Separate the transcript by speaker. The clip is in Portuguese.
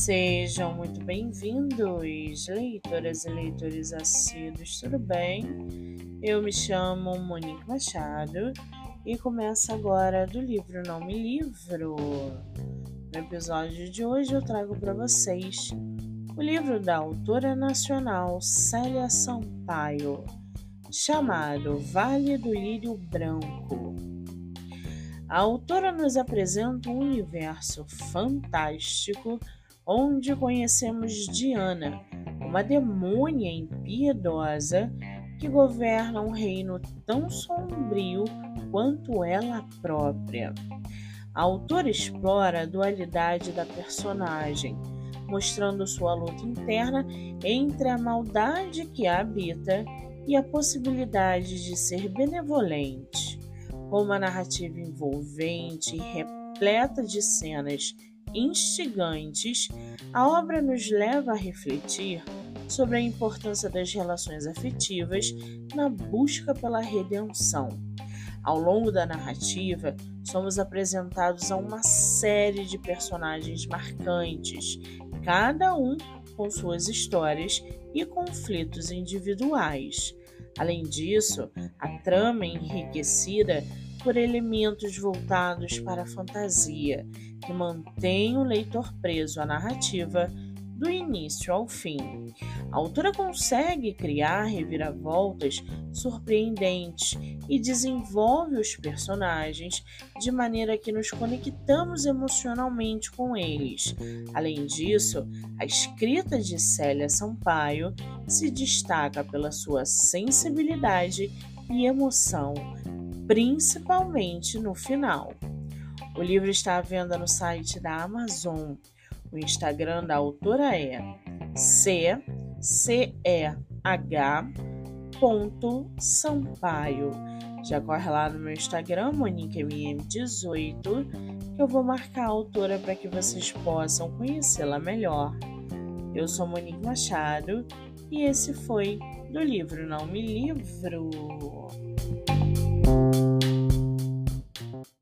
Speaker 1: Sejam muito bem-vindos, leitoras e leitores assíduos, tudo bem? Eu me chamo Monique Machado e começo agora do livro Não Me Livro. No episódio de hoje eu trago para vocês o livro da autora nacional Célia Sampaio, chamado Vale do Lírio Branco. A autora nos apresenta um universo fantástico onde conhecemos Diana, uma demônia impiedosa que governa um reino tão sombrio quanto ela própria. A autora explora a dualidade da personagem, mostrando sua luta interna entre a maldade que a habita e a possibilidade de ser benevolente. Com uma narrativa envolvente e repleta de cenas instigantes, a obra nos leva a refletir sobre a importância das relações afetivas na busca pela redenção. Ao longo da narrativa, somos apresentados a uma série de personagens marcantes, cada um com suas histórias e conflitos individuais. Além disso, a trama enriquecida por elementos voltados para a fantasia, que mantém o leitor preso à narrativa do início ao fim. A autora consegue criar reviravoltas surpreendentes e desenvolve os personagens de maneira que nos conectamos emocionalmente com eles. Além disso, a escrita de Célia Sampaio se destaca pela sua sensibilidade e emoção principalmente no final. O livro está à venda no site da Amazon. O Instagram da autora é c c e h ponto Sampaio. Já corre lá no meu Instagram, MoniqueMM18, que eu vou marcar a autora para que vocês possam conhecê-la melhor. Eu sou Monique Machado e esse foi do livro Não Me Livro.